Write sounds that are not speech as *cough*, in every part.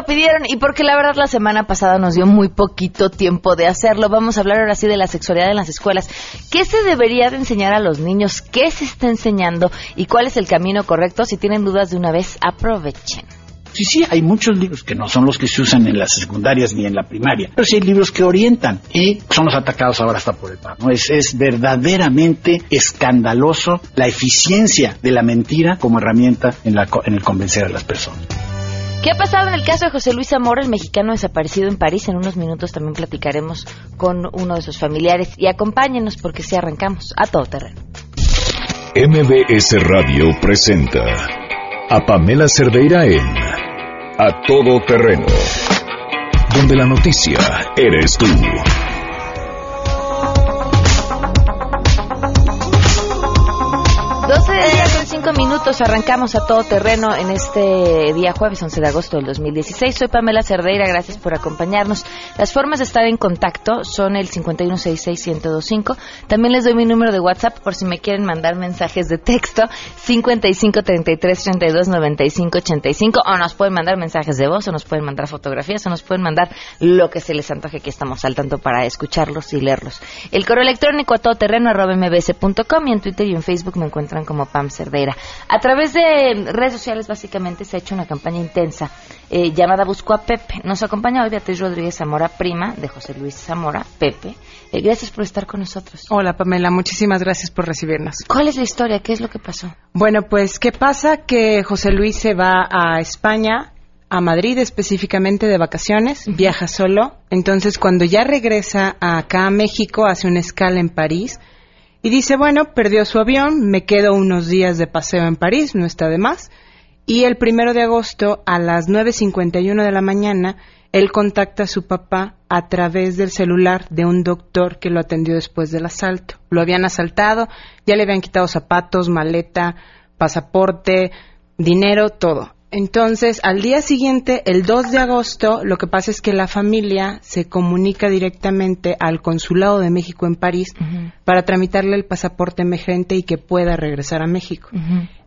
Lo pidieron y porque la verdad la semana pasada nos dio muy poquito tiempo de hacerlo. Vamos a hablar ahora sí de la sexualidad en las escuelas. ¿Qué se debería de enseñar a los niños? ¿Qué se está enseñando? ¿Y cuál es el camino correcto? Si tienen dudas de una vez, aprovechen. Sí, sí, hay muchos libros que no son los que se usan en las secundarias ni en la primaria, pero sí hay libros que orientan y son los atacados ahora hasta por el pan. ¿no? Es, es verdaderamente escandaloso la eficiencia de la mentira como herramienta en, la, en el convencer a las personas. ¿Qué ha pasado en el caso de José Luis Zamora, el mexicano desaparecido en París? En unos minutos también platicaremos con uno de sus familiares y acompáñenos porque si arrancamos a todo terreno. MBS Radio presenta a Pamela Cerdeira en A Todo Terreno, donde la noticia eres tú. 12 de día con 5 minutos, arrancamos a todo terreno en este día jueves 11 de agosto del 2016. Soy Pamela Cerdeira, gracias por acompañarnos. Las formas de estar en contacto son el 5166125. También les doy mi número de WhatsApp por si me quieren mandar mensajes de texto, 5533329585 o nos pueden mandar mensajes de voz o nos pueden mandar fotografías o nos pueden mandar lo que se les antoje que estamos al tanto para escucharlos y leerlos. El correo electrónico a todoterreno arroba mbs.com y en Twitter y en Facebook me encuentran como Pam Cerdeira. A través de redes sociales, básicamente, se ha hecho una campaña intensa eh, llamada Busco a Pepe. Nos acompaña hoy Beatriz Rodríguez Zamora, prima de José Luis Zamora, Pepe. Eh, gracias por estar con nosotros. Hola, Pamela. Muchísimas gracias por recibirnos. ¿Cuál es la historia? ¿Qué es lo que pasó? Bueno, pues, ¿qué pasa? Que José Luis se va a España a Madrid específicamente de vacaciones, viaja solo. Entonces, cuando ya regresa acá a México, hace una escala en París y dice, bueno, perdió su avión, me quedo unos días de paseo en París, no está de más. Y el primero de agosto, a las 9.51 de la mañana, él contacta a su papá a través del celular de un doctor que lo atendió después del asalto. Lo habían asaltado, ya le habían quitado zapatos, maleta, pasaporte, dinero, todo. Entonces, al día siguiente, el 2 de agosto, lo que pasa es que la familia se comunica directamente al Consulado de México en París para tramitarle el pasaporte emergente y que pueda regresar a México.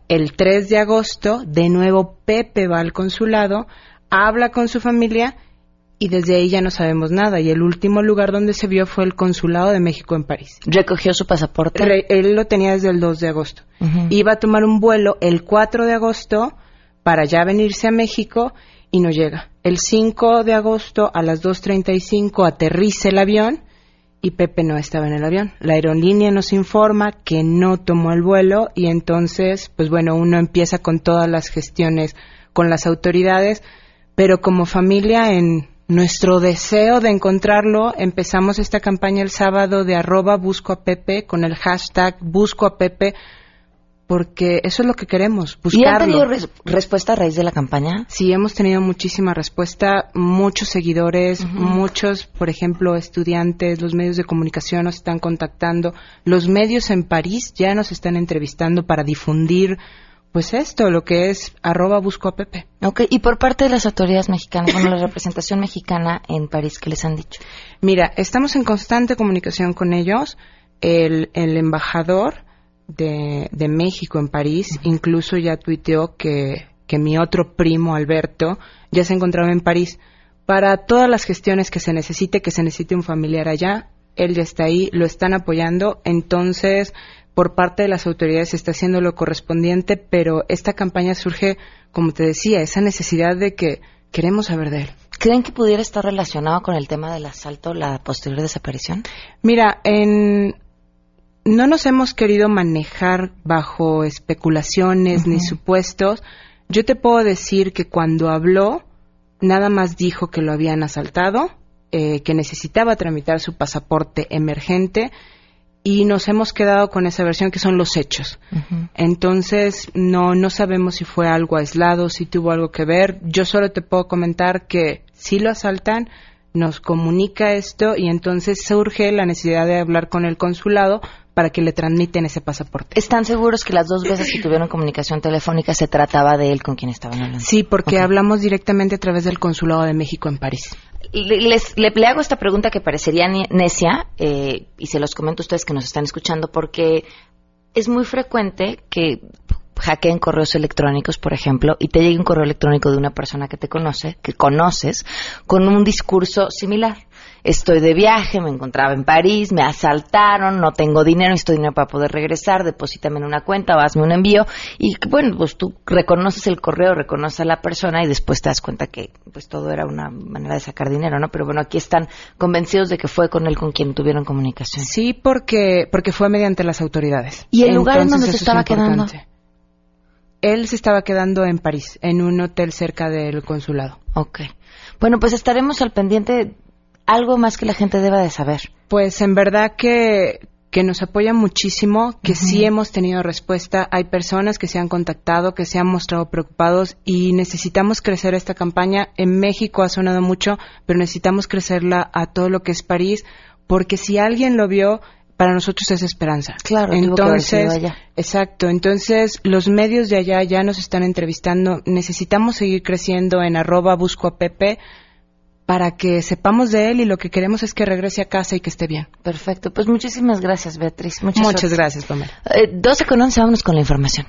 El 3 de agosto, de nuevo, Pepe va al consulado, habla con su familia y desde ahí ya no sabemos nada. Y el último lugar donde se vio fue el Consulado de México en París. ¿Recogió su pasaporte? Re- él lo tenía desde el 2 de agosto. Iba a tomar un vuelo el 4 de agosto para ya venirse a México y no llega. El 5 de agosto a las 2.35 aterriza el avión y Pepe no estaba en el avión. La aerolínea nos informa que no tomó el vuelo y entonces, pues bueno, uno empieza con todas las gestiones con las autoridades, pero como familia en nuestro deseo de encontrarlo, empezamos esta campaña el sábado de arroba busco a Pepe con el hashtag busco a Pepe porque eso es lo que queremos, ¿Y han tenido buscarlo. res- respuesta a raíz de la campaña? Sí, hemos tenido muchísima respuesta, muchos seguidores, muchos, por ejemplo, estudiantes, los medios de comunicación nos están contactando, los medios en París ya nos están entrevistando para difundir, pues esto, lo que es arroba busco a Pepe. Ok, y por parte de las autoridades mexicanas, bueno, la representación mexicana en París, ¿qué les han dicho? Mira, estamos en constante comunicación con ellos. El, el embajador de, de México en París incluso ya tuiteó que, que mi otro primo, Alberto, ya se encontraba en París. Para todas las gestiones que se necesite, que se necesite un familiar allá, él ya está ahí, lo están apoyando. Entonces, por parte de las autoridades se está haciendo lo correspondiente, pero esta campaña surge, como te decía, esa necesidad de que queremos saber de él. ¿Creen que pudiera estar relacionado con el tema del asalto, la posterior desaparición? Mira, en... no nos hemos querido manejar bajo especulaciones ni supuestos. Yo te puedo decir que cuando habló, nada más dijo que lo habían asaltado, eh, que necesitaba tramitar su pasaporte emergente y nos hemos quedado con esa versión que son los hechos. Entonces, no, no sabemos si fue algo aislado, si tuvo algo que ver. Yo solo te puedo comentar que si lo asaltan, nos comunica esto y entonces surge la necesidad de hablar con el consulado para que le transmiten ese pasaporte. ¿Están seguros que las dos veces que tuvieron comunicación telefónica se trataba de él con quien estaban hablando? Sí, porque hablamos directamente a través del consulado de México en París. Le, les- le- le hago esta pregunta que parecería necia, eh, y se los comento a ustedes que nos están escuchando, porque es muy frecuente que hackeen correos electrónicos, por ejemplo, y te llegue un correo electrónico de una persona que te conoce, que conoces, con un discurso similar. Estoy de viaje, me encontraba en París, me asaltaron, no tengo dinero, necesito dinero para poder regresar, deposítame en una cuenta o hazme un envío. Y bueno, pues tú reconoces el correo, reconoces a la persona y después te das cuenta que pues todo era una manera de sacar dinero, ¿no? Pero bueno, aquí están convencidos de que fue con él con quien tuvieron comunicación. Sí, porque, porque fue mediante las autoridades. ¿Y el lugar en donde se estaba quedando? Él se estaba quedando en París, en un hotel cerca del consulado. Ok. Bueno, pues estaremos al pendiente. Algo más que la gente deba de saber. Pues en verdad que, que nos apoya muchísimo, que sí hemos tenido respuesta. Hay personas que se han contactado, que se han mostrado preocupados y necesitamos crecer esta campaña. En México ha sonado mucho, pero necesitamos crecerla a todo lo que es París, porque si alguien lo vio, para nosotros es esperanza. Claro, entonces, exacto. Entonces, los medios de allá ya nos están entrevistando. Necesitamos seguir creciendo en arroba busco a Pepe para que sepamos de él y lo que queremos es que regrese a casa y que esté bien. Perfecto. Pues muchísimas gracias, Beatriz. Muchas, Muchas gracias, Pamela. Eh, 12 con 11, vámonos con la información.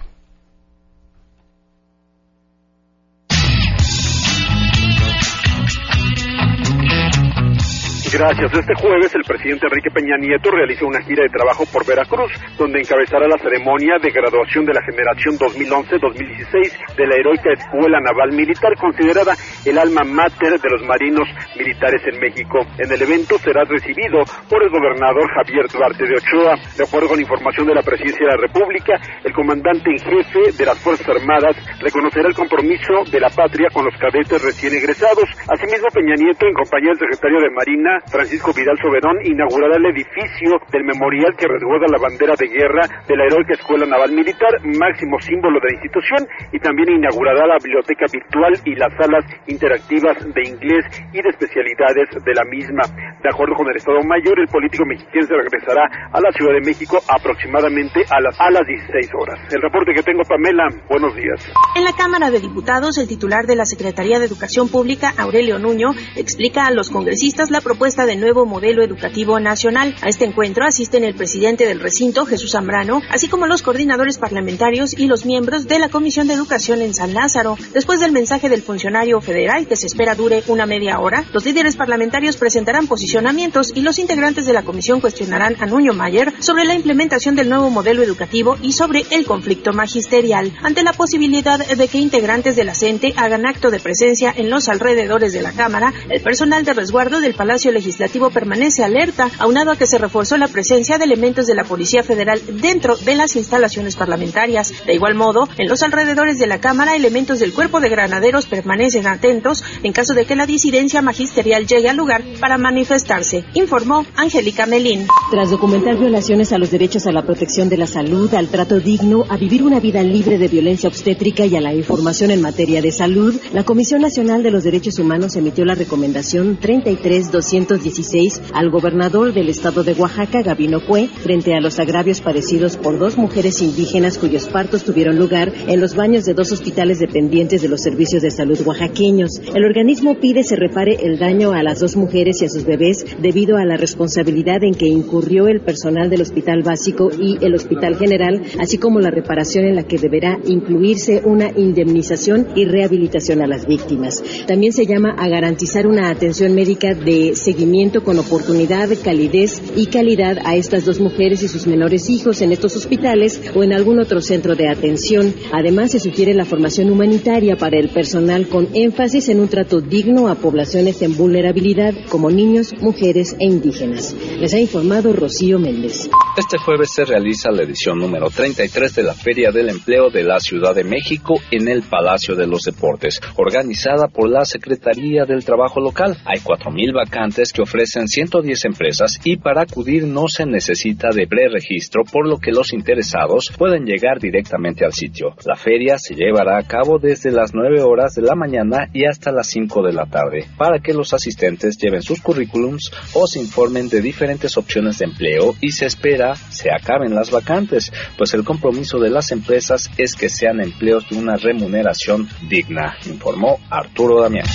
Gracias. Este jueves el presidente Enrique Peña Nieto realizó una gira de trabajo por Veracruz, donde encabezará la ceremonia de graduación de la generación 2011-2016 de la heroica Escuela Naval Militar, considerada el alma mater de los marinos militares en México. En el evento será recibido por el gobernador Javier Duarte de Ochoa. De acuerdo con información de la Presidencia de la República, el comandante en jefe de las Fuerzas Armadas reconocerá el compromiso de la patria con los cadetes recién egresados. Asimismo, Peña Nieto, en compañía del secretario de Marina, Francisco Vidal Soberón inaugurará el edificio del memorial que resguarda la bandera de guerra de la heroica Escuela Naval Militar, máximo símbolo de la institución, y también inaugurará la biblioteca virtual y las salas interactivas de inglés y de especialidades de la misma. De acuerdo con el Estado Mayor, el político mexicano regresará a la Ciudad de México aproximadamente a las, a las 16 horas. El reporte que tengo, Pamela, buenos días. En la Cámara de Diputados, el titular de la Secretaría de Educación Pública, Aurelio Nuño, explica a los congresistas la propuesta de nuevo modelo educativo nacional. A este encuentro asisten el presidente del recinto, Jesús Zambrano, así como los coordinadores parlamentarios y los miembros de la Comisión de Educación en San Lázaro. Después del mensaje del funcionario federal, que se espera dure una media hora, los líderes parlamentarios presentarán posicionamientos y los integrantes de la comisión cuestionarán a Nuño Mayer sobre la implementación del nuevo modelo educativo y sobre el conflicto magisterial. Ante la posibilidad de que integrantes de la CENTE hagan acto de presencia en los alrededores de la Cámara, el personal de resguardo del Palacio Legislativo permanece alerta, aunado a que se reforzó la presencia de elementos de la Policía Federal dentro de las instalaciones parlamentarias. De igual modo, en los alrededores de la Cámara, elementos del cuerpo de granaderos permanecen atentos en caso de que la disidencia magisterial llegue al lugar para manifestarse, informó Angélica Melín. Tras documentar violaciones a los derechos a la protección de la salud, al trato digno, a vivir una vida libre de violencia obstétrica y a la información en materia de salud, la Comisión Nacional de los Derechos Humanos emitió la recomendación 33200 16 al gobernador del estado de Oaxaca, Gabino Cue, frente a los agravios padecidos por dos mujeres indígenas cuyos partos tuvieron lugar en los baños de dos hospitales dependientes de los servicios de salud oaxaqueños. El organismo pide se repare el daño a las dos mujeres y a sus bebés debido a la responsabilidad en que incurrió el personal del Hospital Básico y el Hospital General, así como la reparación en la que deberá incluirse una indemnización y rehabilitación a las víctimas. También se llama a garantizar una atención médica de seguimiento con oportunidad, calidez y calidad a estas dos mujeres y sus menores hijos en estos hospitales o en algún otro centro de atención. Además, se sugiere la formación humanitaria para el personal con énfasis en un trato digno a poblaciones en vulnerabilidad como niños, mujeres e indígenas. Les ha informado Rocío Méndez. Este jueves se realiza la edición número 33 de la Feria del Empleo de la Ciudad de México en el Palacio de los Deportes, organizada por la Secretaría del Trabajo Local. Hay 4.000 vacantes que ofrecen 110 empresas y para acudir no se necesita de preregistro, por lo que los interesados pueden llegar directamente al sitio. La feria se llevará a cabo desde las 9 horas de la mañana y hasta las 5 de la tarde, para que los asistentes lleven sus currículums o se informen de diferentes opciones de empleo y se espera se acaben las vacantes, pues el compromiso de las empresas es que sean empleos de una remuneración digna, informó Arturo Damián.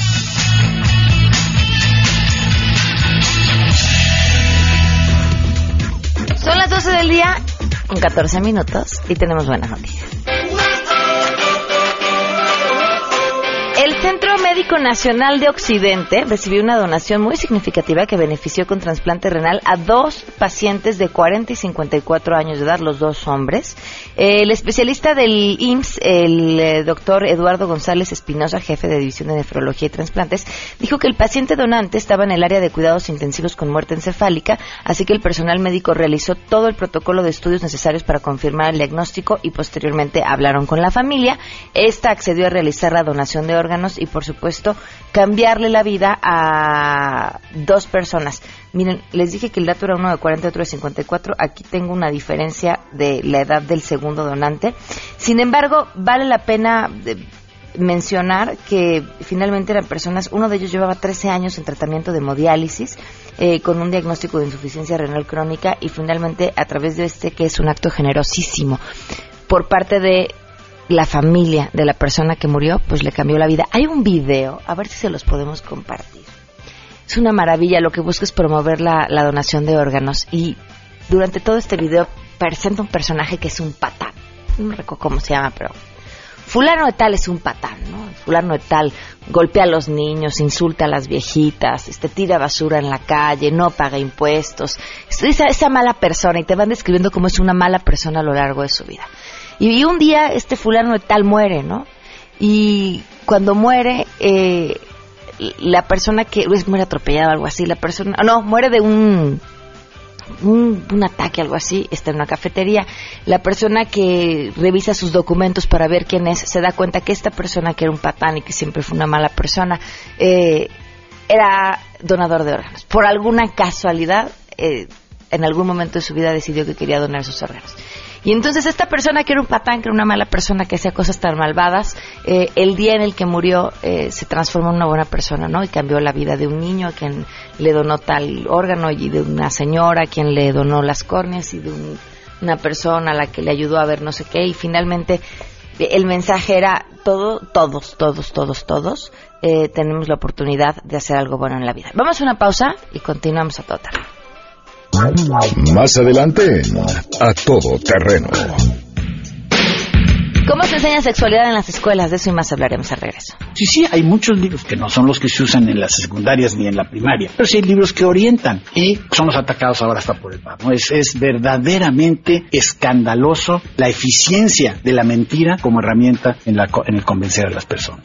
Del día con 14 minutos y tenemos buenas noticias. Centro Médico Nacional de Occidente recibió una donación muy significativa que benefició con trasplante renal a dos pacientes de 40 y 54 años de edad, los dos hombres. El especialista del IMSS, el eh, doctor Eduardo González Espinosa, jefe de División de Nefrología y Trasplantes, dijo que el paciente donante estaba en el área de cuidados intensivos con muerte encefálica, así que el personal médico realizó todo el protocolo de estudios necesarios para confirmar el diagnóstico y posteriormente hablaron con la familia. Esta accedió a realizar la donación de órganos y, por supuesto, cambiarle la vida a dos personas. Miren, les dije que el dato era uno de 40 y otro de 54. Aquí tengo una diferencia de la edad del segundo donante. Sin embargo, vale la pena eh, mencionar que finalmente eran personas, uno de ellos llevaba 13 años en tratamiento de hemodiálisis eh, con un diagnóstico de insuficiencia renal crónica y finalmente a través de este que es un acto generosísimo por parte de la familia de la persona que murió, pues le cambió la vida. Hay un video, a ver si se los podemos compartir. Es una maravilla, lo que busca es promover la, donación de órganos y durante todo este video presenta un personaje que es un patán. No recuerdo cómo se llama, pero fulano de tal es un patán, ¿no? Fulano de tal golpea a los niños, insulta a las viejitas, este, tira basura en la calle, no paga impuestos. Esa, esa mala persona y te van describiendo cómo es una mala persona a lo largo de su vida. Y, un día este fulano de tal muere, ¿no? Y cuando muere, eh, la persona que es muere atropellado o algo así, la persona, no, muere de un, un, un, ataque, algo así, está en una cafetería. La persona que revisa sus documentos para ver quién es, se da cuenta que esta persona, que era un patán y que siempre fue una mala persona, eh, era donador de órganos. Por alguna casualidad, eh, en algún momento de su vida decidió que quería donar sus órganos. Y entonces esta persona que era un patán, que era una mala persona, que hacía cosas tan malvadas, eh, el día en el que murió eh, se transformó en una buena persona, ¿no? Y cambió la vida de un niño a quien le donó tal órgano y de una señora a quien le donó las córneas y de una persona a la que le ayudó a ver no sé qué. Y finalmente el mensaje era todo, todos, todos, todos, todos eh, tenemos la oportunidad de hacer algo bueno en la vida. Vamos a una pausa y continuamos a toda más adelante, a todo terreno. ¿Cómo se enseña sexualidad en las escuelas? De eso y más hablaremos al regreso. Sí, sí, hay muchos libros que no son los que se usan en las secundarias ni en la primaria, pero sí hay libros que orientan y somos atacados ahora hasta por el PAN. Es, es verdaderamente escandaloso la eficiencia de la mentira como herramienta en, la, en el convencer a las personas.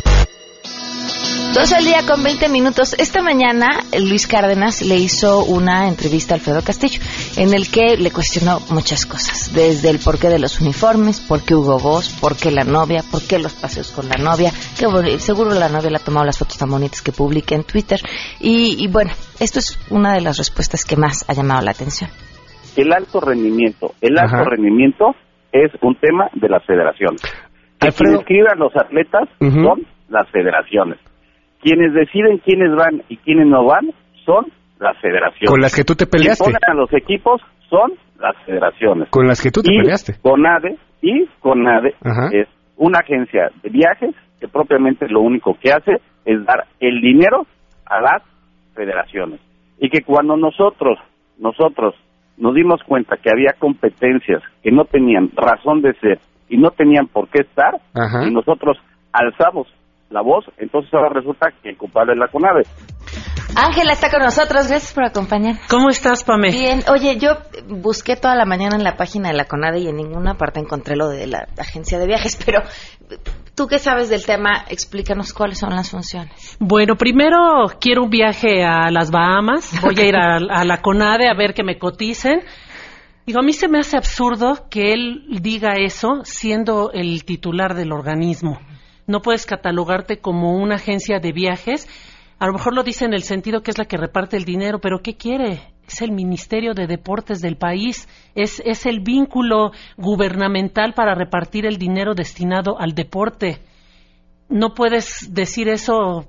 Dos al día con 20 minutos. Esta mañana Luis Cárdenas le hizo una entrevista a Alfredo Castillo en el que le cuestionó muchas cosas, desde el porqué de los uniformes, por qué Hugo Boss, por qué la novia, por qué los paseos con la novia, que seguro la novia le ha tomado las fotos tan bonitas que publica en Twitter. Y, bueno, esto es una de las respuestas que más ha llamado la atención. El alto rendimiento, el alto rendimiento es un tema de las federaciones. Que quien escribe a los atletas son las federaciones quienes deciden quiénes van y quiénes no van son las federaciones. Con las que tú te peleaste. Quienes ponen a los equipos son las federaciones. Con las que tú te y peleaste. CONADE y CONADE es una agencia de viajes que propiamente lo único que hace es dar el dinero a las federaciones. Y que cuando nosotros, nosotros nos dimos cuenta que había competencias que no tenían razón de ser y no tenían por qué estar, y nosotros alzamos la voz, entonces ahora resulta que el culpable es la CONAVE. Ángela está con nosotros, gracias por acompañar. ¿Cómo estás, Pame? Bien, oye, yo busqué toda la mañana en la página de la CONADE y en ninguna parte encontré lo de la agencia de viajes, pero tú que sabes del tema, explícanos cuáles son las funciones. Bueno, primero quiero un viaje a las Bahamas, voy a ir a, a la CONADE a ver que me coticen. Digo, a mí se me hace absurdo que él diga eso siendo el titular del organismo no puedes catalogarte como una agencia de viajes. A lo mejor lo dice en el sentido que es la que reparte el dinero, pero ¿qué quiere? Es el Ministerio de Deportes del país, es, es el vínculo gubernamental para repartir el dinero destinado al deporte. No puedes decir eso,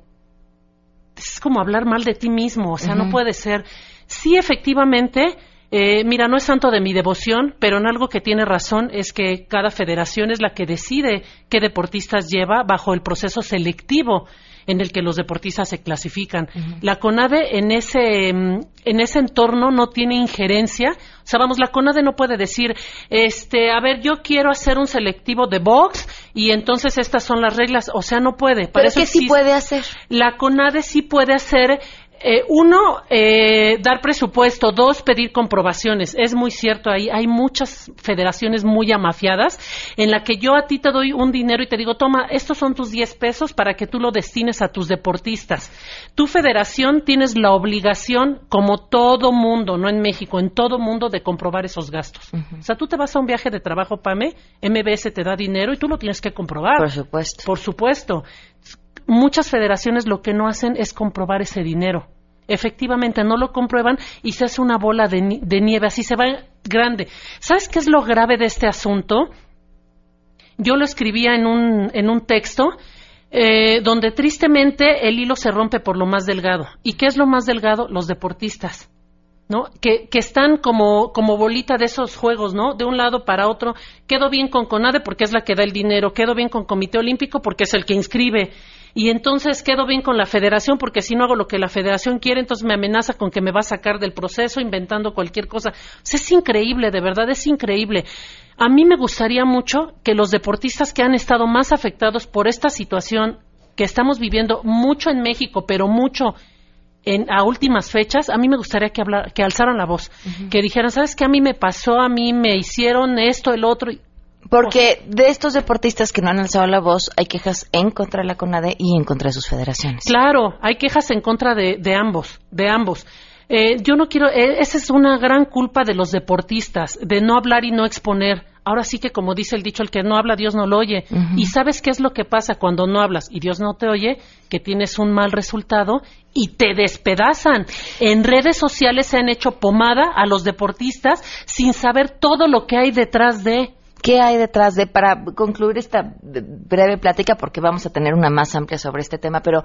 es como hablar mal de ti mismo, o sea, no puede ser Sí, efectivamente, eh, mira, no es santo de mi devoción, pero en algo que tiene razón es que cada federación es la que decide qué deportistas lleva bajo el proceso selectivo en el que los deportistas se clasifican. La CONADE en ese, mm, en ese entorno no tiene injerencia. O sea, vamos, la CONADE no puede decir, este, a ver, yo quiero hacer un selectivo de box y entonces estas son las reglas. O sea, no puede. ¿Pero qué sí puede hacer? La CONADE sí puede hacer eh, uno, eh, dar presupuesto. Dos, pedir comprobaciones. Es muy cierto, ahí hay muchas federaciones muy amafiadas en la que yo a ti te doy un dinero y te digo, toma, estos son tus 10 pesos para que tú lo destines a tus deportistas. Tu federación tienes la obligación, como todo mundo, no en México, en todo mundo, de comprobar esos gastos. O sea, tú te vas a un viaje de trabajo, PAME, MBS te da dinero y tú lo tienes que comprobar. Por supuesto. Por supuesto muchas federaciones lo que no hacen es comprobar ese dinero. Efectivamente, no lo comprueban y se hace una bola de, nieve, así se va grande. ¿Sabes qué es lo grave de este asunto? Yo lo escribía en un, en un texto eh, donde tristemente el hilo se rompe por lo más delgado. ¿Y qué es lo más delgado? Los deportistas. ¿no? Que, que, están como, como bolita de esos juegos, ¿no? De un lado para otro. Quedo bien con CONADE porque es la que da el dinero, quedo bien con Comité Olímpico porque es el que inscribe, y entonces quedo bien con la federación porque si no hago lo que la federación quiere, entonces me amenaza con que me va a sacar del proceso inventando cualquier cosa. es increíble, de verdad, es increíble. A mí me gustaría mucho que los deportistas que han estado más afectados por esta situación que estamos viviendo mucho en México, pero mucho en, a últimas fechas, a mí me gustaría que, hablar, que alzaran la voz, que dijeran, ¿sabes qué? A mí me pasó, a mí me hicieron esto, el otro. Porque de estos deportistas que no han alzado la voz, hay quejas en contra de la CONADE y en contra de sus federaciones. Claro, hay quejas en contra de, ambos, de ambos. Eh, yo no quiero, eh, esa es una gran culpa de los deportistas, de no hablar y no exponer. Ahora sí que, como dice el dicho, el que no habla, Dios no lo oye. Y sabes qué es lo que pasa cuando no hablas y Dios no te oye, que tienes un mal resultado y te despedazan. En redes sociales se han hecho pomada a los deportistas sin saber todo lo que hay detrás de. ¿Qué hay detrás de, para concluir esta breve plática, porque vamos a tener una más amplia sobre este tema, pero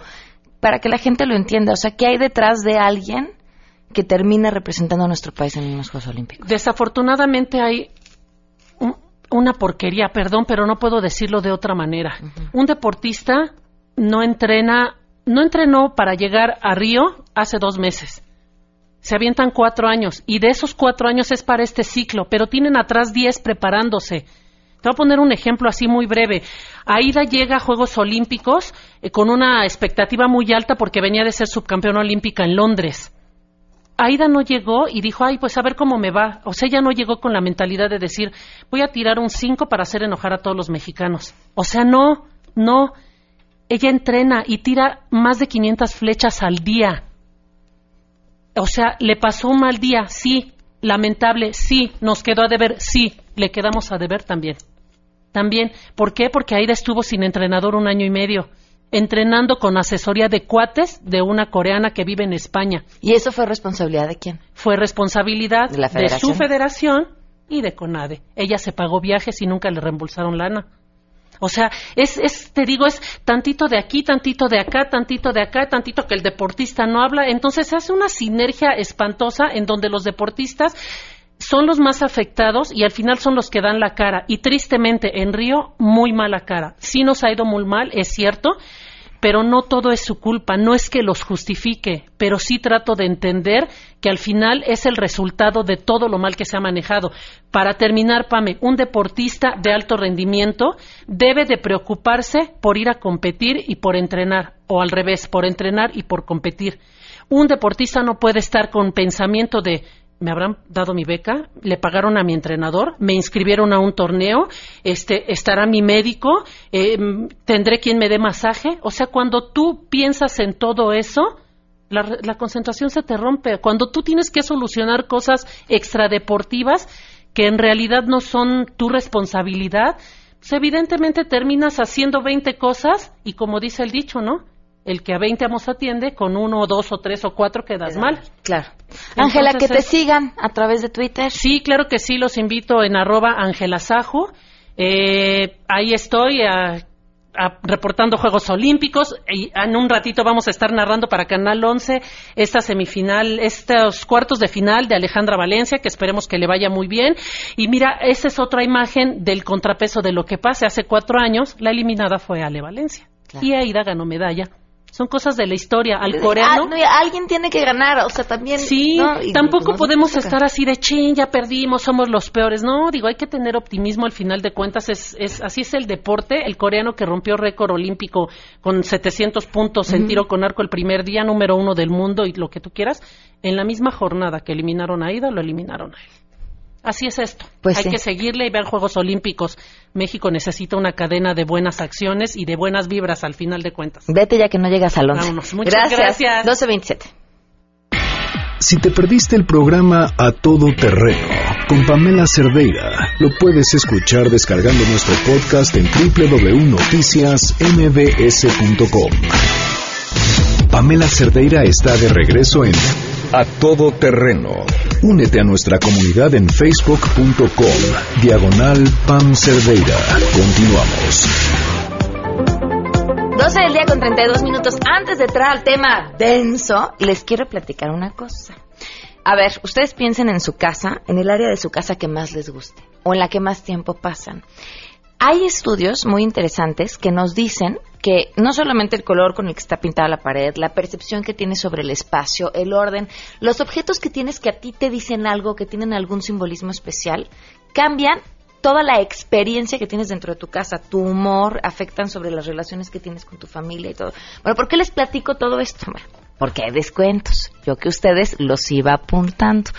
para que la gente lo entienda, o sea, ¿qué hay detrás de alguien que termina representando a nuestro país en los Juegos Olímpicos? Desafortunadamente hay una porquería, perdón, pero no puedo decirlo de otra manera. Un deportista no entrena, no entrenó para llegar a Río hace dos meses se avientan cuatro años y de esos cuatro años es para este ciclo, pero tienen atrás diez preparándose. Te voy a poner un ejemplo así muy breve. Aida llega a Juegos Olímpicos eh, con una expectativa muy alta porque venía de ser subcampeona olímpica en Londres. Aida no llegó y dijo, ay, pues a ver cómo me va. O sea, ella no llegó con la mentalidad de decir, voy a tirar un cinco para hacer enojar a todos los mexicanos. O sea, no, no. Ella entrena y tira más de 500 flechas al día. O sea, le pasó un mal día, sí, lamentable, sí, nos quedó a deber, sí, le quedamos a deber también. También, ¿por qué? Porque Aida estuvo sin entrenador un año y medio, entrenando con asesoría de cuates de una coreana que vive en España. ¿Y eso fue responsabilidad de quién? Fue responsabilidad de, de su federación y de CONADE. Ella se pagó viajes y nunca le reembolsaron lana. O sea, es, es, te digo, es tantito de aquí, tantito de acá, tantito de acá, tantito que el deportista no habla. Entonces se hace una sinergia espantosa en donde los deportistas son los más afectados y al final son los que dan la cara. Y tristemente en Río, muy mala cara. Sí nos ha ido muy mal, es cierto, pero no todo es su culpa, no es que los justifique, pero sí trato de entender que al final es el resultado de todo lo mal que se ha manejado. Para terminar, Pame, un deportista de alto rendimiento debe de preocuparse por ir a competir y por entrenar, o al revés, por entrenar y por competir. Un deportista no puede estar con pensamiento de me habrán dado mi beca, le pagaron a mi entrenador, me inscribieron a un torneo, este, estará mi médico, eh, tendré quien me dé masaje. O sea, cuando tú piensas en todo eso, la, la, concentración se te rompe. Cuando tú tienes que solucionar cosas extradeportivas que en realidad no son tu responsabilidad, pues evidentemente terminas haciendo 20 cosas y como dice el dicho, ¿no? El que a 20 amos atiende, con uno o dos o tres o cuatro quedas mal. Claro. Ángela, que te sigan a través de Twitter. Sí, claro que sí, los invito en arroba Ángela Eh, ahí estoy, reportando Juegos Olímpicos y en un ratito vamos a estar narrando para Canal 11 esta semifinal, estos cuartos de final de Alejandra Valencia, que esperemos que le vaya muy bien. Y mira, esa es otra imagen del contrapeso de lo que pase. Hace cuatro años la eliminada fue Ale Valencia y Aida ganó medalla son cosas de la historia. Al coreano. Ah, alguien tiene que ganar, o sea, también. Sí, tampoco podemos estar así de ching, ya perdimos, somos los peores. No, digo, hay que tener optimismo al final de cuentas. Es, es Así es el deporte. El coreano que rompió récord olímpico con 700 puntos en tiro con arco el primer día, número uno del mundo y lo que tú quieras, en la misma jornada que eliminaron a Ida, lo eliminaron a él. Así es esto. Pues Hay que seguirle y ver Juegos Olímpicos. México necesita una cadena de buenas acciones y de buenas vibras al final de cuentas. Vete ya que no llegas al 11. Muchas gracias. gracias. 12.27. Si te perdiste el programa A Todo Terreno con Pamela Cerdeira, lo puedes escuchar descargando nuestro podcast en www.noticiasmbs.com. Pamela Cerdeira está de regreso en A Todo Terreno. Únete a nuestra comunidad en facebook.com. Diagonal Pam Cerdeira. Continuamos. 12 del día con 32 minutos. Antes de entrar al tema denso, les quiero platicar una cosa. A ver, ustedes piensen en su casa, en el área de su casa que más les guste o en la que más tiempo pasan. Hay estudios muy interesantes que nos dicen que no solamente el color con el que está pintada la pared, la percepción que tienes sobre el espacio, el orden, los objetos que tienes que a ti te dicen algo, que tienen algún simbolismo especial, cambian toda la experiencia que tienes dentro de tu casa, tu humor, afectan sobre las relaciones que tienes con tu familia y todo. Bueno, ¿por qué les platico todo esto? Bueno, porque hay descuentos. Yo que ustedes los iba apuntando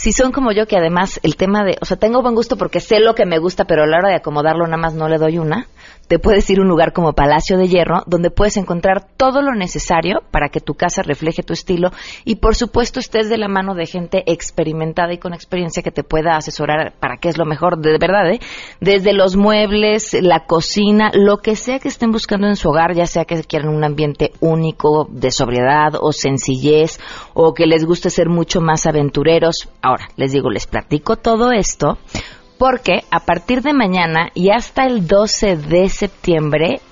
si son como yo, que además el tema de, o sea, tengo buen gusto porque sé lo que me gusta, pero a la hora de acomodarlo nada más no le doy una, te puedes ir a un lugar como Palacio de Hierro, donde puedes encontrar todo lo necesario para que tu casa refleje tu estilo y por supuesto estés de la mano de gente experimentada y con experiencia que te pueda asesorar para qué es lo mejor, de verdad, ¿eh? Desde los muebles, la cocina, lo que sea que estén buscando en su hogar, ya sea que quieran un ambiente único de sobriedad o sencillez o que les guste ser mucho más aventureros. Ahora, les digo, les platico todo esto porque a partir de mañana y hasta el 12 de septiembre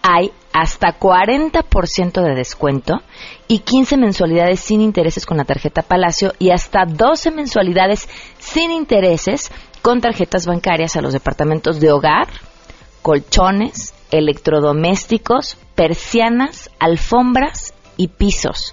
hay hasta 40% de descuento y 15 mensualidades sin intereses con la tarjeta Palacio y hasta 12 mensualidades sin intereses con tarjetas bancarias a los departamentos de hogar, colchones, electrodomésticos, persianas, alfombras y pisos.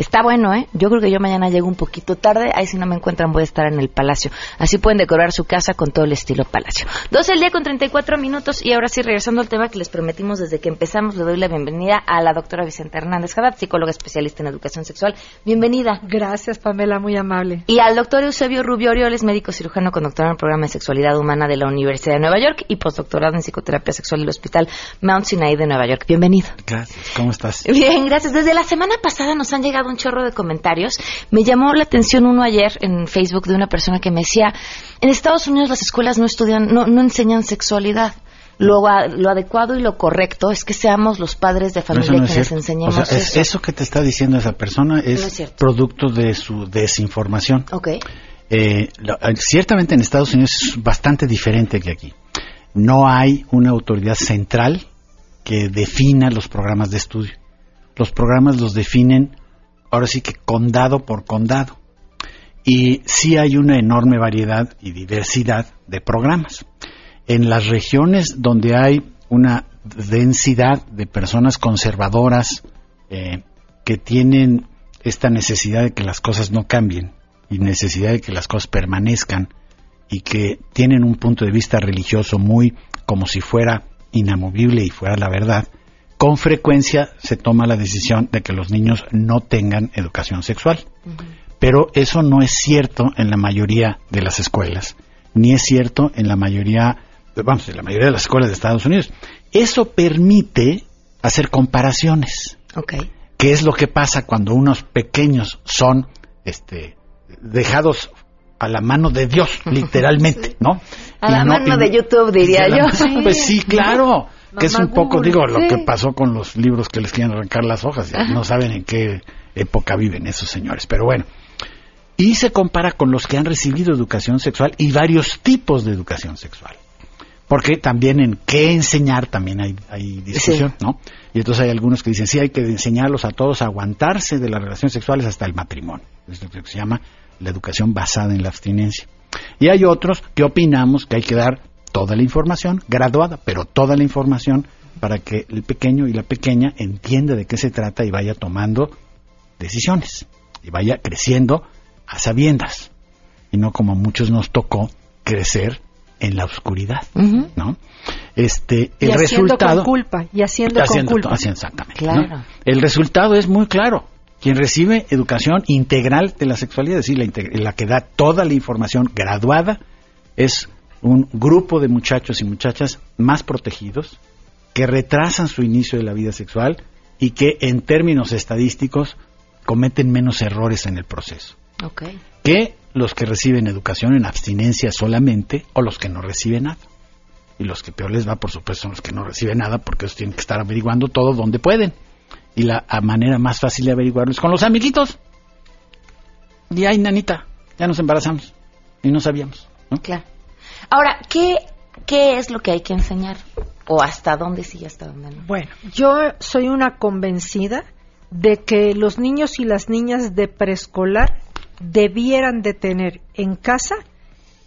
Está bueno, ¿eh? Yo creo que yo mañana llego un poquito tarde. Ahí si no me encuentran voy a estar en el Palacio. Así pueden decorar su casa con todo el estilo Palacio. 12 el día con 34 minutos. Y ahora sí, regresando al tema que les prometimos desde que empezamos, le doy la bienvenida a la doctora Vicente Hernández Haddad, psicóloga especialista en educación sexual. Bienvenida. Gracias, Pamela, muy amable. Y al doctor Eusebio Rubio Orioles, médico cirujano con doctorado en el programa de sexualidad humana de la Universidad de Nueva York y postdoctorado en psicoterapia sexual del Hospital Mount Sinai de Nueva York. Bienvenido. Gracias. ¿Cómo estás? Bien, gracias. Desde la semana pasada nos han llegado un chorro de comentarios. Me llamó la atención uno ayer en Facebook de una persona que me decía, en Estados Unidos las escuelas no estudian, no, no enseñan sexualidad. Lo, lo, adecuado y lo correcto es que seamos los padres de familia quienes enseñemos o eso. Eso que te está diciendo esa persona es, producto de su desinformación. Okay. Eh, ciertamente en Estados Unidos es bastante diferente que aquí. No hay una autoridad central que defina los programas de estudio. Los programas los definen ahora sí que condado por condado. Y sí hay una enorme variedad y diversidad de programas. En las regiones donde hay una densidad de personas conservadoras eh, que tienen esta necesidad de que las cosas no cambien y necesidad de que las cosas permanezcan y que tienen un punto de vista religioso muy como si fuera inamovible y fuera la verdad, con frecuencia se toma la decisión de que los niños no tengan educación sexual. Pero eso no es cierto en la mayoría de las escuelas, ni es cierto en la mayoría, vamos, en la mayoría de las escuelas de Estados Unidos. Eso permite hacer comparaciones. Okay. ¿Qué es lo que pasa cuando unos pequeños son este, dejados a la mano de Dios, *laughs* literalmente, ¿no? A la mano de YouTube, diría yo. Pues sí, claro que es un poco, digo, lo que pasó con los libros que les quieren arrancar las hojas. No saben en qué época viven esos señores. Pero bueno. Y se compara con los que han recibido educación sexual y varios tipos de educación sexual. Porque también en qué enseñar también hay, hay discusión, ¿no? Y entonces hay algunos que dicen, sí, hay que enseñarlos a todos a aguantarse de las relaciones sexuales hasta el matrimonio. Es lo que se llama la educación basada en la abstinencia. Y hay otros que opinamos que hay que dar toda la información, graduada, pero toda la información para que el pequeño y la pequeña entienda de qué se trata y vaya tomando decisiones y vaya creciendo a sabiendas y no como a muchos nos tocó crecer en la oscuridad, ¿no? Este, el y resultado con culpa y haciendo, con culpa. exactamente. El resultado es muy claro. Quien recibe educación integral de la sexualidad, es decir, la, la que da toda la información graduada, es un grupo de muchachos y muchachas más protegidos, que retrasan su inicio de la vida sexual y que en términos estadísticos cometen menos errores en el proceso. Que los que reciben educación en abstinencia solamente o los que no reciben nada. Y los que peor les va, por supuesto, son los que no reciben nada porque ellos tienen que estar averiguando todo donde pueden. Y la manera más fácil de averiguarlo es con los amiguitos. Y ay, nanita, ya nos embarazamos y no sabíamos. Claro. Ahora, ¿qué, ¿qué es lo que hay que enseñar? ¿O hasta dónde sí y hasta dónde no? Bueno, yo soy una convencida de que los niños y las niñas de preescolar debieran de tener en casa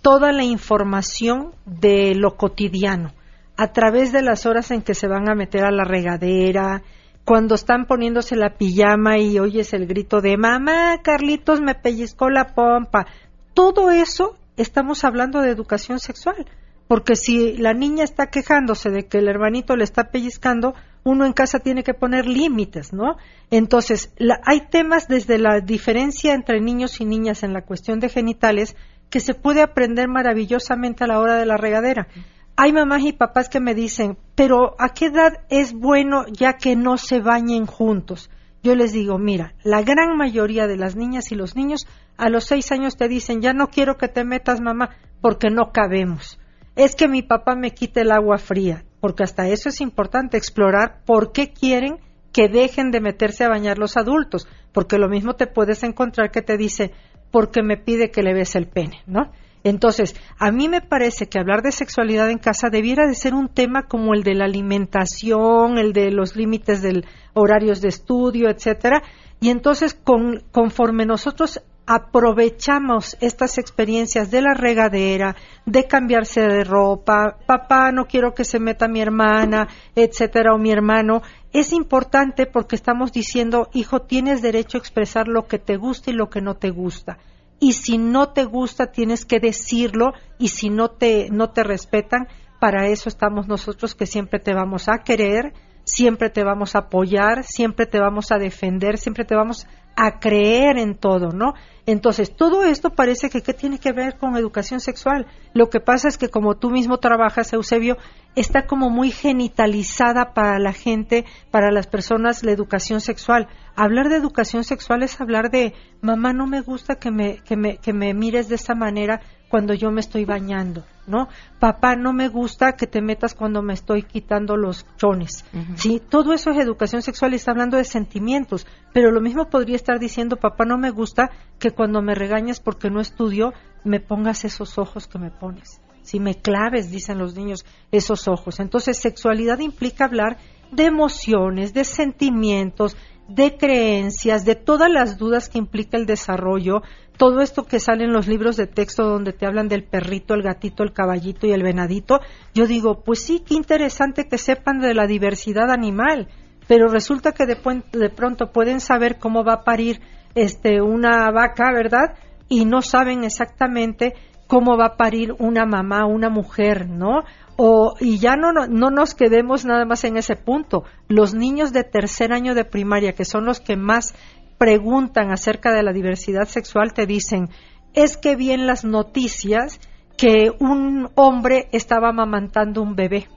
toda la información de lo cotidiano a través de las horas en que se van a meter a la regadera, cuando están poniéndose la pijama y oyes el grito de mamá, Carlitos me pellizcó la pompa. Todo eso estamos hablando de educación sexual, porque si la niña está quejándose de que el hermanito le está pellizcando, uno en casa tiene que poner límites, ¿no? Entonces, hay temas desde la diferencia entre niños y niñas en la cuestión de genitales que se puede aprender maravillosamente a la hora de la regadera. Hay mamás y papás que me dicen, pero ¿a qué edad es bueno ya que no se bañen juntos? Yo les digo, mira, la gran mayoría de las niñas y los niños a los seis años te dicen, ya no quiero que te metas, mamá, porque no cabemos. Es que mi papá me quite el agua fría porque hasta eso es importante, explorar por qué quieren que dejen de meterse a bañar los adultos, porque lo mismo te puedes encontrar que te dice, porque me pide que le bese el pene, ¿no? Entonces, a mí me parece que hablar de sexualidad en casa debiera de ser un tema como el de la alimentación, el de los límites del horarios de estudio, etcétera, y entonces con, conforme nosotros aprovechamos estas experiencias de la regadera, de cambiarse de ropa, papá, no quiero que se meta mi hermana, etcétera, o mi hermano, es importante porque estamos diciendo, hijo, tienes derecho a expresar lo que te gusta y lo que no te gusta. Y si no te gusta, tienes que decirlo, y si no te, no te respetan, para eso estamos nosotros que siempre te vamos a querer, siempre te vamos a apoyar, siempre te vamos a defender, siempre te vamos a creer en todo, ¿no? Entonces, todo esto parece que ¿qué tiene que ver con educación sexual? Lo que pasa es que como tú mismo trabajas, Eusebio, está como muy genitalizada para la gente, para las personas, la educación sexual. Hablar de educación sexual es hablar de, mamá, no me gusta que me, que me, que me mires de esta manera cuando yo me estoy bañando, ¿no? Papá, no me gusta que te metas cuando me estoy quitando los chones, ¿sí? Todo eso es educación sexual y está hablando de sentimientos, pero lo mismo podría estar diciendo, papá, no me gusta que cuando me regañas porque no estudio, me pongas esos ojos que me pones. Si me claves, dicen los niños, esos ojos. Entonces, sexualidad implica hablar de emociones, de sentimientos, de creencias, de todas las dudas que implica el desarrollo, todo esto que sale en los libros de texto donde te hablan del perrito, el gatito, el caballito y el venadito, yo digo, pues sí, qué interesante que sepan de la diversidad animal, pero resulta que de, de pronto pueden saber cómo va a parir este, una vaca, ¿verdad? Y no saben exactamente cómo va a parir una mamá, una mujer, ¿no? O, y ya no, no nos quedemos nada más en ese punto. Los niños de tercer año de primaria, que son los que más preguntan acerca de la diversidad sexual, te dicen, es que vi en las noticias que un hombre estaba amamantando un bebé.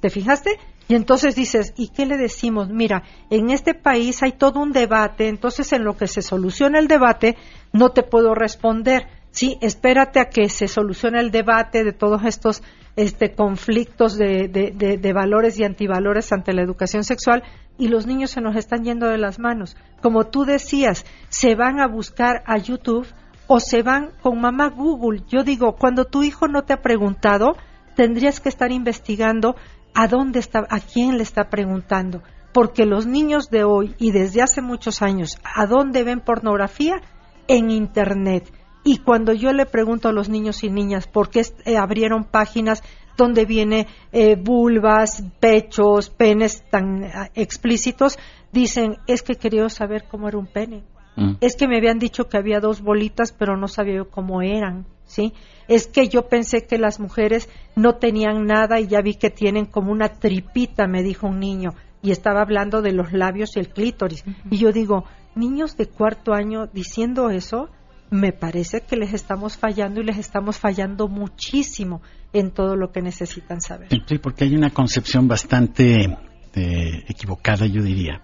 ¿Te fijaste? Y entonces dices, ¿y qué le decimos? Mira, en este país hay todo un debate, entonces en lo que se soluciona el debate no te puedo responder. Sí, espérate a que se solucione el debate de todos estos este, conflictos de, de, valores y antivalores ante la educación sexual y los niños se nos están yendo de las manos. Como tú decías, se van a buscar a YouTube o se van con mamá Google. Yo digo, cuando tu hijo no te ha preguntado, tendrías que estar investigando a dónde está, a quién le está preguntando, porque los niños de hoy y desde hace muchos años, ¿a dónde ven pornografía? En Internet. Y cuando yo le pregunto a los niños y niñas por qué eh, abrieron páginas donde viene eh, vulvas, pechos, penes tan ah, explícitos, dicen, es que quería saber cómo era un pene. Mm. Es que me habían dicho que había dos bolitas, pero no sabía yo cómo eran, ¿sí? Es que yo pensé que las mujeres no tenían nada y ya vi que tienen como una tripita, me dijo un niño, y estaba hablando de los labios y el clítoris. Y yo digo, niños de cuarto año diciendo eso, me parece que les estamos fallando y les estamos fallando muchísimo en todo lo que necesitan saber. Sí, porque hay una concepción bastante eh, equivocada, yo diría,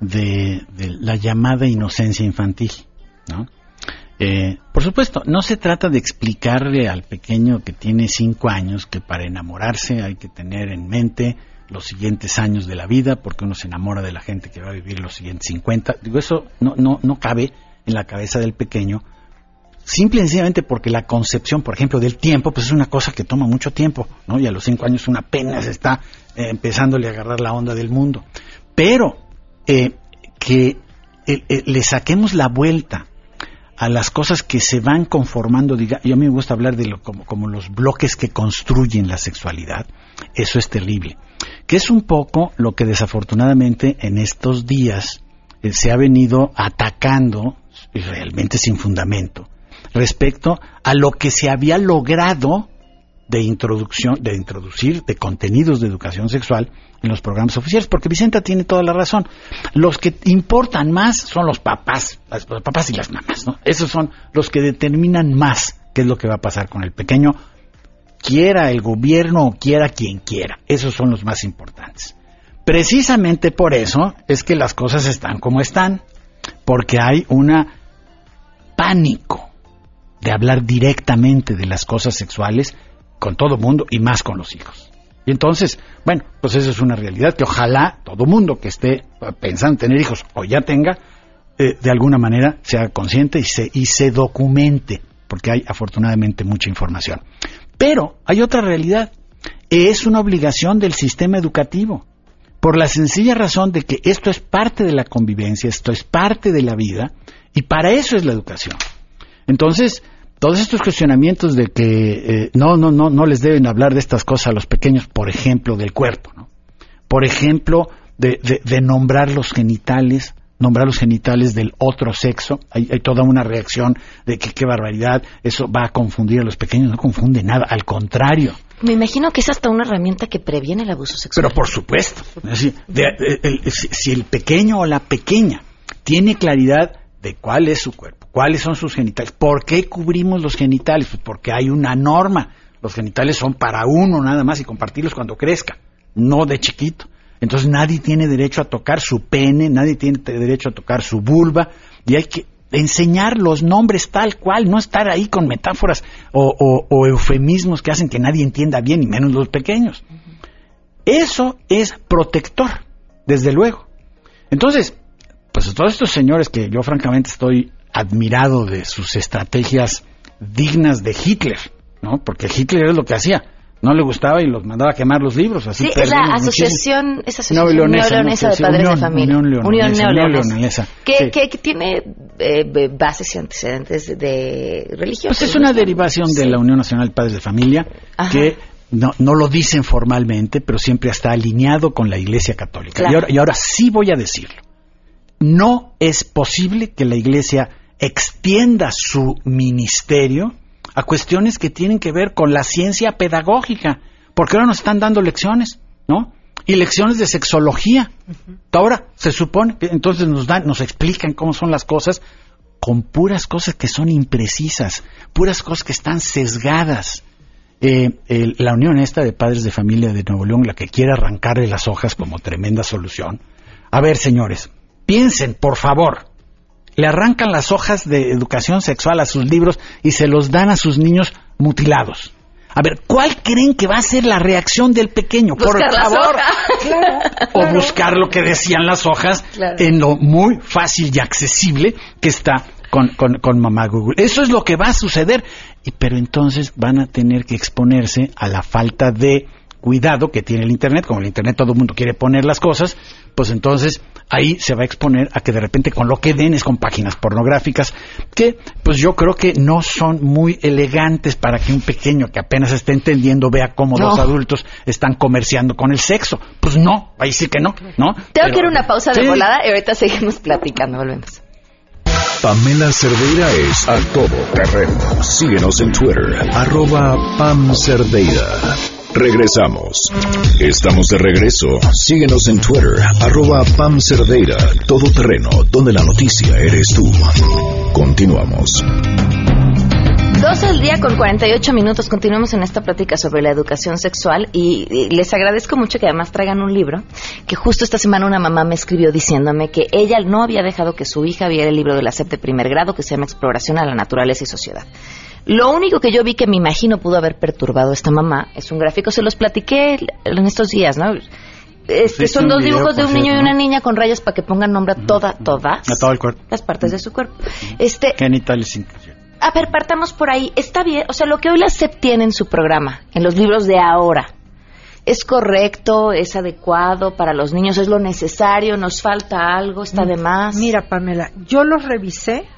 de, la llamada inocencia infantil, ¿no? Eh, por supuesto, no se trata de explicarle al pequeño que tiene cinco años que para enamorarse hay que tener en mente los siguientes años de la vida, porque uno se enamora de la gente que va a vivir los siguientes 50. Digo, eso no, no, no cabe en la cabeza del pequeño, simple y sencillamente porque la concepción, por ejemplo, del tiempo, pues es una cosa que toma mucho tiempo, ¿no? Y a los cinco años una apenas está eh, empezándole a agarrar la onda del mundo. Pero eh, que eh, le saquemos la vuelta a las cosas que se van conformando, diga, yo a mí me gusta hablar de lo como, como los bloques que construyen la sexualidad, eso es terrible. Que es un poco lo que desafortunadamente en estos días se ha venido atacando, realmente sin fundamento, respecto a lo que se había logrado de introducción, de introducir de contenidos de educación sexual en los programas oficiales, porque Vicenta tiene toda la razón. Los que importan más son los papás, los papás y las mamás. Esos son los que determinan más qué es lo que va a pasar con el pequeño, quiera el gobierno o quiera quien quiera. Esos son los más importantes. Precisamente por eso es que las cosas están como están, porque hay una pánico de hablar directamente de las cosas sexuales con todo mundo y más con los hijos. Y entonces, bueno, pues eso es una realidad que ojalá todo mundo que esté pensando en tener hijos o ya tenga, eh, de alguna manera sea consciente y se, y se documente, porque hay afortunadamente mucha información. Pero hay otra realidad, es una obligación del sistema educativo, por la sencilla razón de que esto es parte de la convivencia, esto es parte de la vida, y para eso es la educación. Entonces, todos estos cuestionamientos de que eh, no, no, no, no les deben hablar de estas cosas a los pequeños, por ejemplo, del cuerpo, ¿no? Por ejemplo, de, de, nombrar los genitales, nombrar los genitales del otro sexo. Hay, hay, toda una reacción de que qué barbaridad, eso va a confundir a los pequeños. No confunde nada, al contrario. Me imagino que es hasta una herramienta que previene el abuso sexual. Pero por supuesto. si el pequeño o la pequeña tiene claridad de cuál es su cuerpo, cuáles son sus genitales, por qué cubrimos los genitales, pues porque hay una norma. Los genitales son para uno nada más y compartirlos cuando crezca, no de chiquito. Entonces nadie tiene derecho a tocar su pene, nadie tiene derecho a tocar su vulva y hay que enseñar los nombres tal cual, no estar ahí con metáforas o, eufemismos que hacen que nadie entienda bien, y menos los pequeños. Eso es protector, desde luego. Entonces, pues todos estos señores que yo francamente estoy admirado de sus estrategias dignas de Hitler, ¿no? Porque Hitler es lo que hacía. No le gustaba y los mandaba a quemar los libros. Así sí, es la asociación, esa asociación neoleonesa, de padres de familia. Unión, neoleonesa. Que, que, tiene eh, bases y antecedentes de religión. Pues es una derivación de la Unión Nacional de Padres de Familia que no, no, lo dicen formalmente, pero siempre está alineado con la Iglesia Católica. Y, ahora, y ahora sí voy a decirlo no es posible que la Iglesia extienda su ministerio a cuestiones que tienen que ver con la ciencia pedagógica, porque ahora nos están dando lecciones, ¿no? Y lecciones de sexología. Ahora se supone que entonces nos dan, nos explican cómo son las cosas con puras cosas que son imprecisas, puras cosas que están sesgadas. Eh, la unión esta de padres de familia de Nuevo León, la que quiere arrancarle las hojas como tremenda solución. A ver, señores, Piensen, por favor. Le arrancan las hojas de educación sexual a sus libros y se los dan a sus niños mutilados. A ver, ¿cuál creen que va a ser la reacción del pequeño? por favor. *laughs* o buscar lo que decían las hojas en lo muy fácil y accesible que está con, con, con mamá Google. Eso es lo que va a suceder. Y, pero entonces van a tener que exponerse a la falta de cuidado que tiene el Internet, como el Internet todo el mundo quiere poner las cosas, pues entonces ahí se va a exponer a que de repente con lo que den es con páginas pornográficas, que pues yo creo que no son muy elegantes para que un pequeño que apenas está entendiendo vea cómo los adultos están comerciando con el sexo. Pues no, ahí sí que no, ¿no? Tengo que ir a una pausa de volada y ahorita seguimos platicando, volvemos. Pamela Cerdeira es a todo terreno. Síguenos en Twitter, arroba Pam Cerdeira. Regresamos. Estamos de regreso. Síguenos en Twitter, arroba Pam Cerdeira, todo terreno, donde la noticia eres tú. Continuamos. Dos al día con 48 minutos. Continuamos en esta plática sobre la educación sexual y, les agradezco mucho que además traigan un libro que justo esta semana una mamá me escribió diciéndome que ella no había dejado que su hija viera el libro de la SEP de primer grado que se llama Exploración a la Naturaleza y Sociedad. Lo único que yo vi que me imagino pudo haber perturbado a esta mamá es un gráfico, se los platiqué en estos días, ¿no? Este, son dos dibujos de un niño y una niña con rayas para que pongan nombre a toda, todas. A todo el cuerpo. Las partes de su cuerpo. Este, Genitales A ver, partamos por ahí. Está bien, o sea, lo que hoy la SEP tiene en su programa, en los libros de ahora, ¿es correcto? ¿Es adecuado para los niños? ¿Es lo necesario? ¿Nos falta algo? ¿Está de más? Mira, Pamela, yo los revisé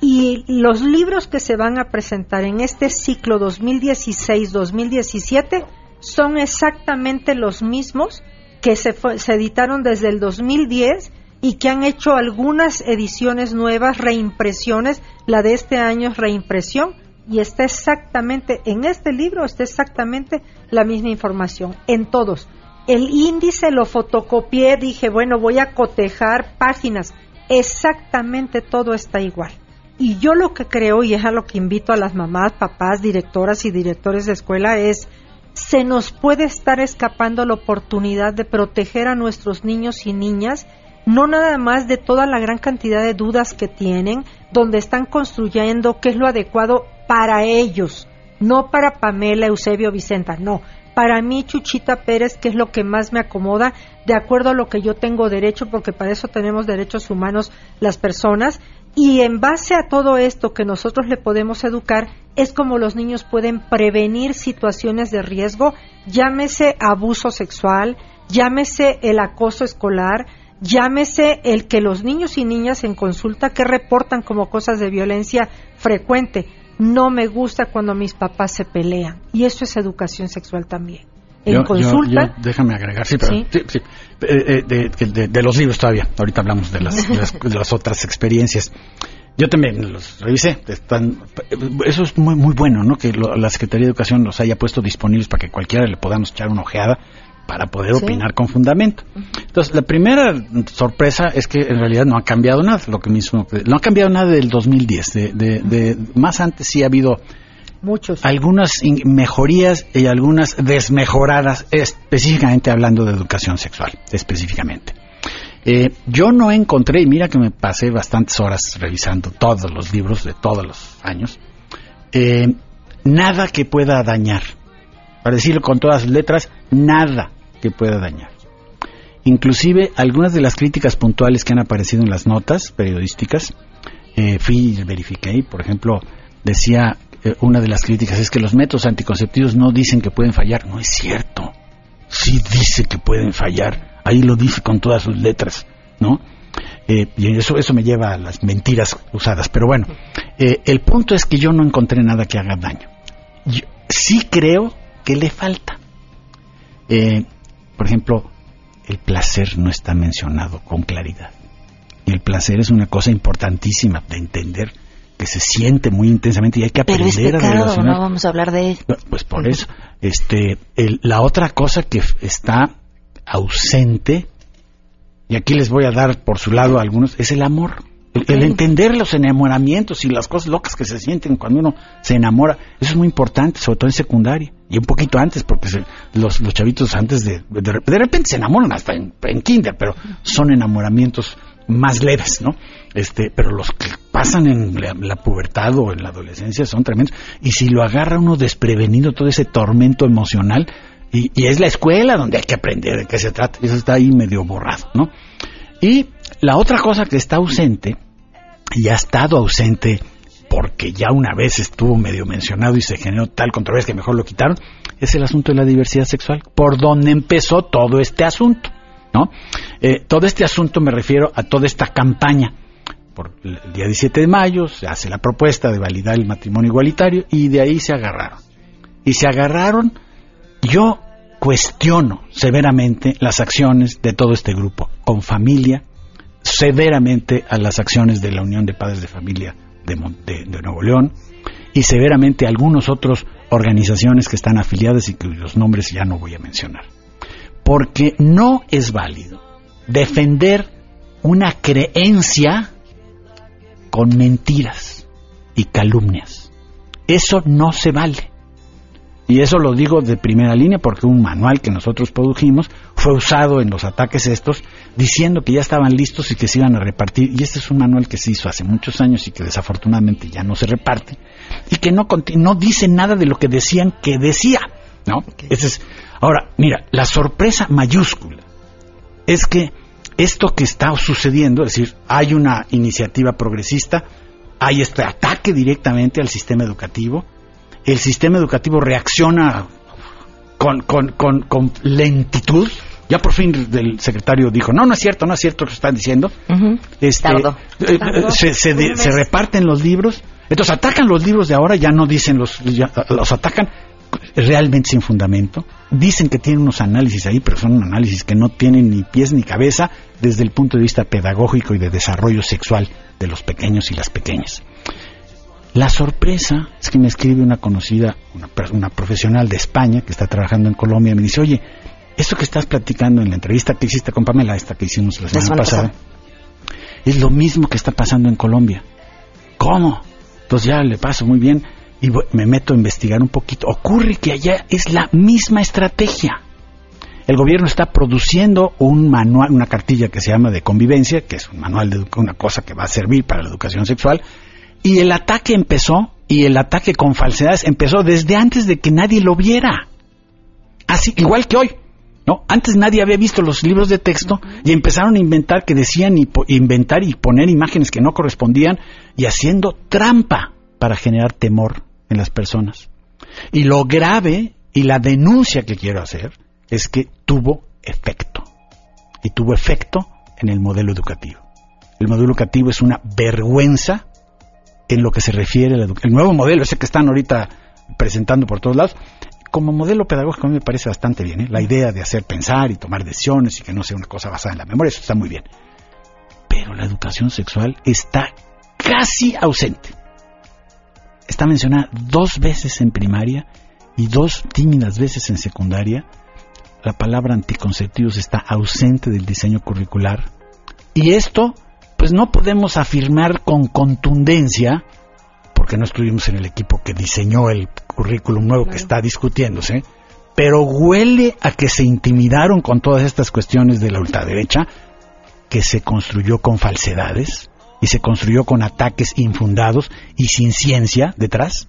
y los libros que se van a presentar en este ciclo 2016-2017 son exactamente los mismos que se, se, editaron desde el 2010 y que han hecho algunas ediciones nuevas, reimpresiones. La de este año es reimpresión y está exactamente, en este libro está exactamente la misma información, en todos. El índice lo fotocopié, dije, bueno, voy a cotejar páginas. Exactamente todo está igual. Y yo lo que creo, y es a lo que invito a las mamás, papás, directoras y directores de escuela, es se nos puede estar escapando la oportunidad de proteger a nuestros niños y niñas, no nada más de toda la gran cantidad de dudas que tienen, donde están construyendo qué es lo adecuado para ellos, no para Pamela, Eusebio, Vicenta, no, para mí Chuchita Pérez, que es lo que más me acomoda, de acuerdo a lo que yo tengo derecho, porque para eso tenemos derechos humanos las personas, y en base a todo esto que nosotros le podemos educar, es como los niños pueden prevenir situaciones de riesgo, llámese abuso sexual, llámese el acoso escolar, llámese el que los niños y niñas en consulta que reportan como cosas de violencia frecuente. No me gusta cuando mis papás se pelean. Y eso es educación sexual también en consulta. déjame agregar, sí, pero, ¿Sí? Eh, eh, de, los libros todavía. Ahorita hablamos de las, *laughs* de las, otras experiencias. Yo también los revisé. Están, eso es muy muy bueno, ¿no? Que la Secretaría de Educación los haya puesto disponibles para que cualquiera le podamos echar una ojeada para poder opinar con fundamento. Entonces, la primera sorpresa es que en realidad no ha cambiado nada, lo que mismo no ha cambiado nada del 2010. De, de, de más antes sí ha habido Muchos. Algunas mejorías y algunas desmejoradas, específicamente hablando de educación sexual, específicamente. Eh, yo no encontré, y mira que me pasé bastantes horas revisando todos los libros de todos los años, eh, nada que pueda dañar. Para decirlo con todas las letras, nada que pueda dañar. Inclusive algunas de las críticas puntuales que han aparecido en las notas periodísticas, eh, fui y verifiqué, por ejemplo, decía una de las críticas es que los métodos anticonceptivos no dicen que pueden fallar. No es cierto. Sí dice que pueden fallar. Ahí lo dice con todas sus letras, ¿no? Eh, y eso, eso me lleva a las mentiras usadas. Pero bueno, eh, el punto es que yo no encontré nada que haga daño. sí creo que le falta. por ejemplo, el placer no está mencionado con claridad. Y el placer es una cosa importantísima de entender que se siente muy intensamente y hay que aprender Pero es pecado, no vamos a hablar de Pues por eso, este, la otra cosa que está ausente y aquí les voy a dar por su lado algunos es el amor. El, entender los enamoramientos y las cosas locas que se sienten cuando uno se enamora, eso es muy importante, sobre todo en secundaria y un poquito antes, porque los, los chavitos antes de, de, repente se enamoran hasta en, en kinder, pero son enamoramientos más leves, ¿no? Este, pero los que pasan en la, pubertad o en la adolescencia son tremendos. Y si lo agarra uno desprevenido, todo ese tormento emocional, y, es la escuela donde hay que aprender de qué se trata, eso está ahí medio borrado, ¿no? Y la otra cosa que está ausente y ha estado ausente porque ya una vez estuvo medio mencionado y se generó tal controversia que mejor lo quitaron, es el asunto de la diversidad sexual, por donde empezó todo este asunto. ¿No? Eh, todo este asunto me refiero a toda esta campaña. Por el día 17 de mayo se hace la propuesta de validar el matrimonio igualitario y de ahí se agarraron. Y se agarraron, yo cuestiono severamente las acciones de todo este grupo, con familia, severamente a las acciones de la Unión de Padres de Familia de, Nuevo León y severamente a algunas otras organizaciones que están afiliadas y cuyos nombres ya no voy a mencionar. Porque no es válido defender una creencia con mentiras y calumnias. Eso no se vale. Y eso lo digo de primera línea porque un manual que nosotros produjimos fue usado en los ataques estos diciendo que ya estaban listos y que se iban a repartir. Y este es un manual que se hizo hace muchos años y que desafortunadamente ya no se reparte y que no, no dice nada de lo que decían que decía. ¿No? es, ahora, mira, la sorpresa mayúscula es que esto que está sucediendo, es decir, hay una iniciativa progresista, hay este ataque directamente al sistema educativo, el sistema educativo reacciona con, con, con, lentitud. Ya por fin el secretario dijo, no, no es cierto, no es cierto lo que están diciendo. este, eh, eh, se, se, reparten los libros. Entonces atacan los libros de ahora, ya no dicen los, los atacan realmente sin fundamento. Dicen que tienen unos análisis ahí, pero son análisis que no tienen ni pies ni cabeza desde el punto de vista pedagógico y de desarrollo sexual de los pequeños y las pequeñas. La sorpresa es que me escribe una conocida, una, profesional de España que está trabajando en Colombia, y me dice, oye, esto que estás platicando en la entrevista que hiciste con Pamela, esta que hicimos la semana pasada, es lo mismo que está pasando en Colombia. ¿Cómo? Entonces ya le paso muy bien y me meto a investigar un poquito. Ocurre que allá es la misma estrategia. El gobierno está produciendo un manual, una cartilla que se llama de convivencia, que es un manual de una cosa que va a servir para la educación sexual, y el ataque empezó, y el ataque con falsedades empezó desde antes de que nadie lo viera. Así, igual que hoy. ¿no? Antes nadie había visto los libros de texto y empezaron a inventar que decían y inventar y poner imágenes que no correspondían y haciendo trampa para generar temor en las personas. Y lo grave y la denuncia que quiero hacer es que tuvo efecto. Y tuvo efecto en el modelo educativo. El modelo educativo es una vergüenza en lo que se refiere al el nuevo modelo, ese que están ahorita presentando por todos lados, como modelo pedagógico a mí me parece bastante bien, ¿eh? la idea de hacer pensar y tomar decisiones y que no sea una cosa basada en la memoria, eso está muy bien. Pero la educación sexual está casi ausente. Está mencionada dos veces en primaria y dos tímidas veces en secundaria. La palabra anticonceptivos está ausente del diseño curricular. Y esto pues no podemos afirmar con contundencia, porque no estuvimos en el equipo que diseñó el currículum nuevo que está discutiéndose, pero huele a que se intimidaron con todas estas cuestiones de la ultraderecha, que se construyó con falsedades y se construyó con ataques infundados y sin ciencia detrás.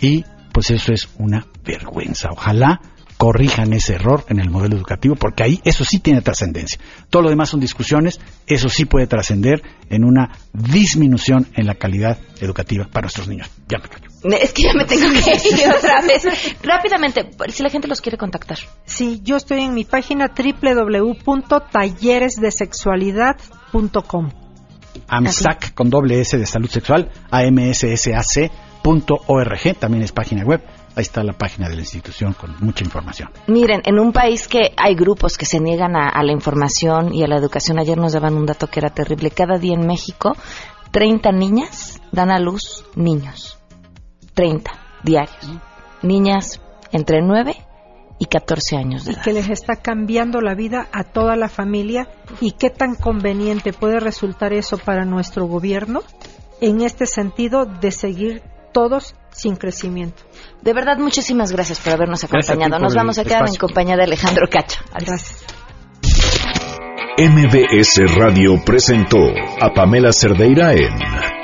Y pues eso es una vergüenza. Ojalá corrijan ese error en el modelo educativo, porque ahí eso sí tiene trascendencia. Todo lo demás son discusiones, eso sí puede trascender en una disminución en la calidad educativa para nuestros niños. Ya me Es que ya me tengo que ir otra *laughs* vez. Rápidamente, si la gente los quiere contactar. Sí, yo estoy en mi página www.talleresdesexualidad.com. AMSAC con doble S de salud sexual, amssac.org, también es página web Ahí está la página de la institución con mucha información. Miren, en un país que hay grupos que se niegan a, la información y a la educación, ayer nos daban un dato que era terrible. Cada día en México, 30 niñas dan a luz niños. 30 diarios. Niñas entre 9 y 14 años de y que les está cambiando la vida a toda la familia y qué tan conveniente puede resultar eso para nuestro gobierno en este sentido de seguir todos sin crecimiento. De verdad, muchísimas gracias por habernos acompañado. Nos vamos a quedar en compañía de Alejandro Cacho. Gracias. MBS Radio presentó a Pamela Cerdeira en